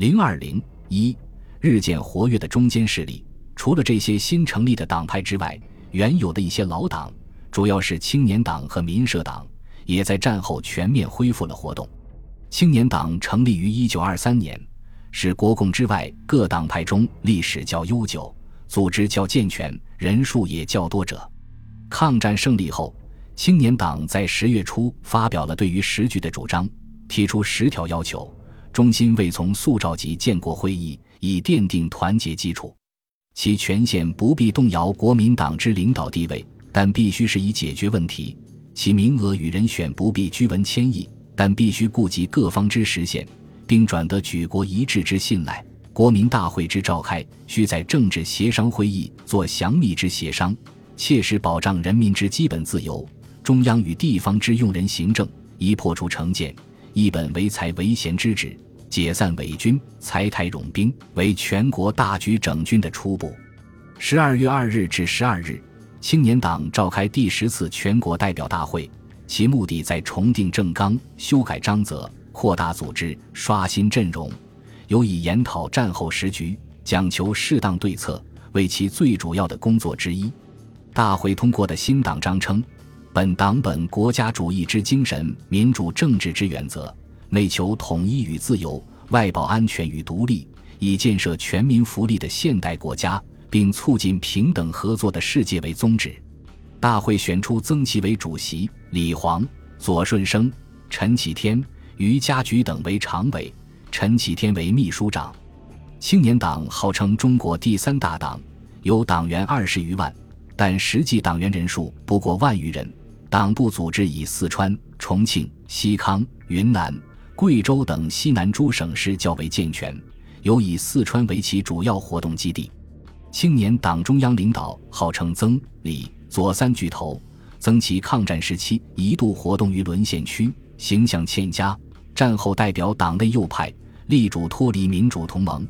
零二零一，日渐活跃的中间势力，除了这些新成立的党派之外，原有的一些老党，主要是青年党和民社党，也在战后全面恢复了活动。青年党成立于一九二三年，是国共之外各党派中历史较悠久、组织较健全、人数也较多者。抗战胜利后，青年党在十月初发表了对于时局的主张，提出十条要求。中心未从速召集建国会议，以奠定团结基础。其权限不必动摇国民党之领导地位，但必须是以解决问题；其名额与人选不必居文迁议，但必须顾及各方之实现，并转得举国一致之信赖。国民大会之召开，需在政治协商会议做详密之协商，切实保障人民之基本自由。中央与地方之用人行政，宜破除成见。一本为财为贤之旨，解散伪军，裁台冗兵，为全国大局整军的初步。十二月二日至十二日，青年党召开第十次全国代表大会，其目的在重定政纲、修改章则、扩大组织、刷新阵容，尤以研讨战后时局，讲求适当对策为其最主要的工作之一。大会通过的新党章称。本党本国家主义之精神，民主政治之原则，内求统一与自由，外保安全与独立，以建设全民福利的现代国家，并促进平等合作的世界为宗旨。大会选出曾其为主席，李煌、左顺生、陈启天、于家菊等为常委，陈启天为秘书长。青年党号称中国第三大党，有党员二十余万，但实际党员人数不过万余人。党部组织以四川、重庆、西康、云南、贵州等西南诸省市较为健全，尤以四川为其主要活动基地。青年党中央领导号称曾、李、左三巨头。曾其抗战时期一度活动于沦陷区，形象欠佳。战后代表党内右派，力主脱离民主同盟。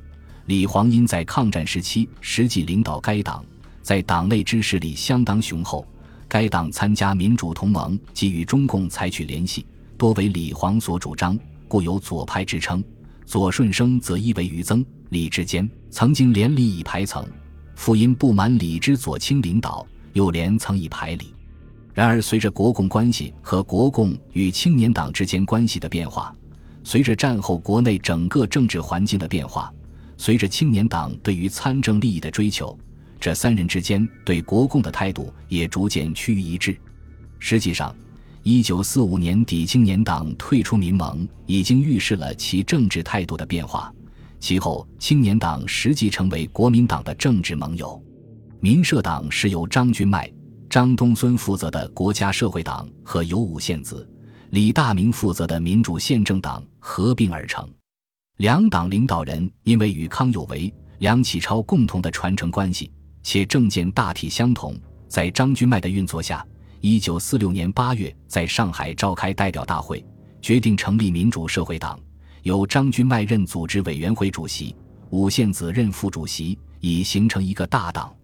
李煌因在抗战时期实际领导该党，在党内支势力相当雄厚。该党参加民主同盟及与中共采取联系，多为李煌所主张，故有左派之称。左顺生则依为于曾、李之间，曾经连李以排层，复因不满李之左倾领导，又连曾以排李。然而，随着国共关系和国共与青年党之间关系的变化，随着战后国内整个政治环境的变化，随着青年党对于参政利益的追求。这三人之间对国共的态度也逐渐趋于一致。实际上，一九四五年底青年党退出民盟，已经预示了其政治态度的变化。其后，青年党实际成为国民党的政治盟友。民社党是由张君迈、张东荪负责的国家社会党和有五县子、李大明负责的民主宪政党合并而成。两党领导人因为与康有为、梁启超共同的传承关系。且政见大体相同，在张君迈的运作下，一九四六年八月在上海召开代表大会，决定成立民主社会党，由张君迈任组织委员会主席，武宪子任副主席，以形成一个大党，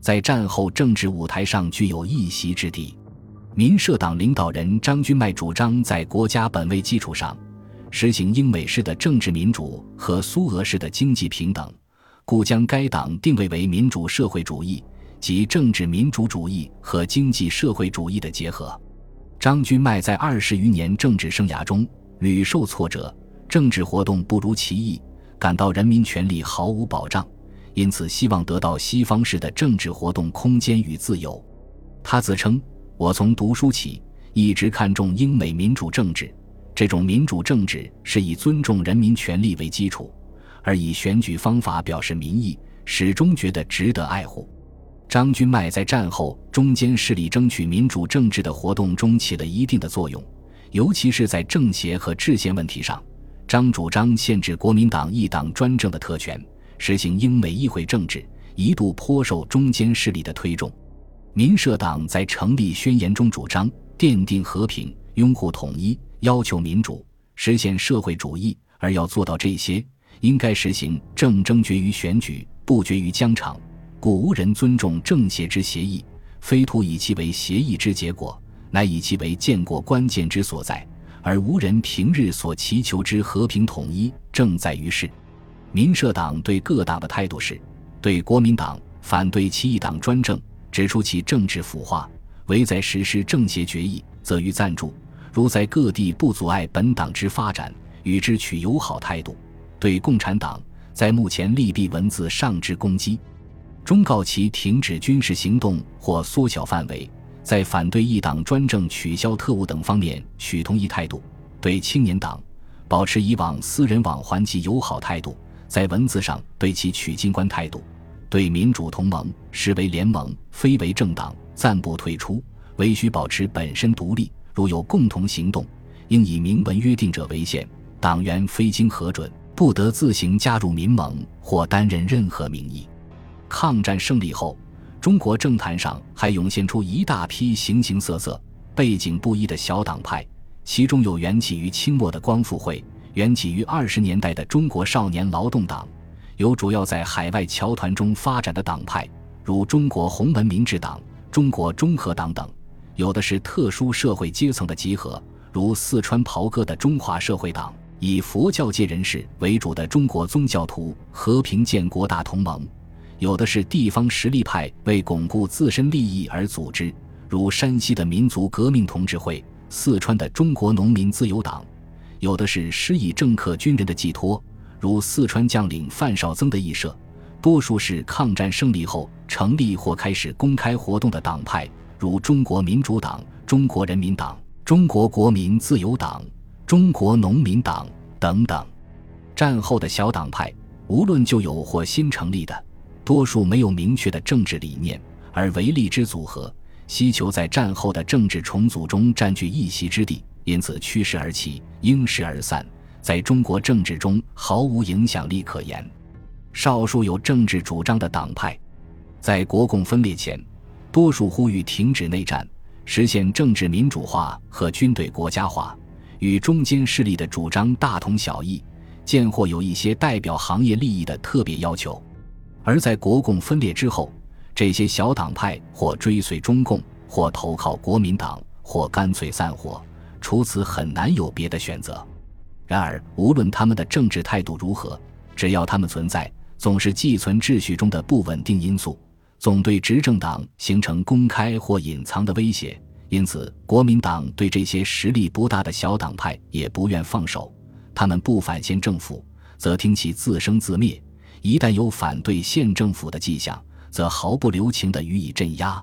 在战后政治舞台上具有一席之地。民社党领导人张君迈主张在国家本位基础上，实行英美式的政治民主和苏俄式的经济平等。故将该党定位为民主社会主义及政治民主主义和经济社会主义的结合。张君迈在二十余年政治生涯中屡受挫折，政治活动不如其意，感到人民权利毫无保障，因此希望得到西方式的政治活动空间与自由。他自称：“我从读书起一直看重英美民主政治，这种民主政治是以尊重人民权利为基础。”而以选举方法表示民意，始终觉得值得爱护。张君迈在战后中间势力争取民主政治的活动中起了一定的作用，尤其是在政协和制宪问题上，张主张限制国民党一党专政的特权，实行英美议会政治，一度颇受中间势力的推重。民社党在成立宣言中主张奠定和平、拥护统一、要求民主、实现社会主义，而要做到这些。应该实行政争决于选举，不决于疆场，故无人尊重政协之协议，非图以其为协议之结果，乃以其为建国关键之所在，而无人平日所祈求之和平统一，正在于是。民社党对各党的态度是：对国民党反对其一党专政，指出其政治腐化；唯在实施政协决议，则予赞助；如在各地不阻碍本党之发展，与之取友好态度。对共产党，在目前利弊文字上之攻击，忠告其停止军事行动或缩小范围；在反对一党专政、取消特务等方面取同一态度。对青年党，保持以往私人往还及友好态度。在文字上对其取经官态度，对民主同盟视为联盟，非为政党，暂不退出，唯需保持本身独立。如有共同行动，应以明文约定者为限。党员非经核准，不得自行加入民盟或担任任何名义。抗战胜利后，中国政坛上还涌现出一大批形形色色、背景不一的小党派，其中有缘起于清末的光复会。缘起于二十年代的中国少年劳动党，有主要在海外侨团中发展的党派，如中国洪门民治党、中国中和党等；有的是特殊社会阶层的集合，如四川袍哥的中华社会党，以佛教界人士为主的中国宗教徒和平建国大同盟；有的是地方实力派为巩固自身利益而组织，如山西的民族革命同志会、四川的中国农民自由党。有的是施以政客军人的寄托，如四川将领范绍曾的义社；多数是抗战胜利后成立或开始公开活动的党派，如中国民主党、中国人民党、中国国民自由党、中国农民党等等。战后的小党派，无论旧有或新成立的，多数没有明确的政治理念，而唯利之组合，希求在战后的政治重组中占据一席之地。因此，趋势而起，应势而散，在中国政治中毫无影响力可言。少数有政治主张的党派，在国共分裂前，多数呼吁停止内战，实现政治民主化和军队国家化，与中间势力的主张大同小异，见或有一些代表行业利益的特别要求。而在国共分裂之后，这些小党派或追随中共，或投靠国民党，或干脆散伙。除此很难有别的选择。然而，无论他们的政治态度如何，只要他们存在，总是寄存秩序中的不稳定因素，总对执政党形成公开或隐藏的威胁。因此，国民党对这些实力不大的小党派也不愿放手。他们不反现政府，则听其自生自灭；一旦有反对现政府的迹象，则毫不留情地予以镇压。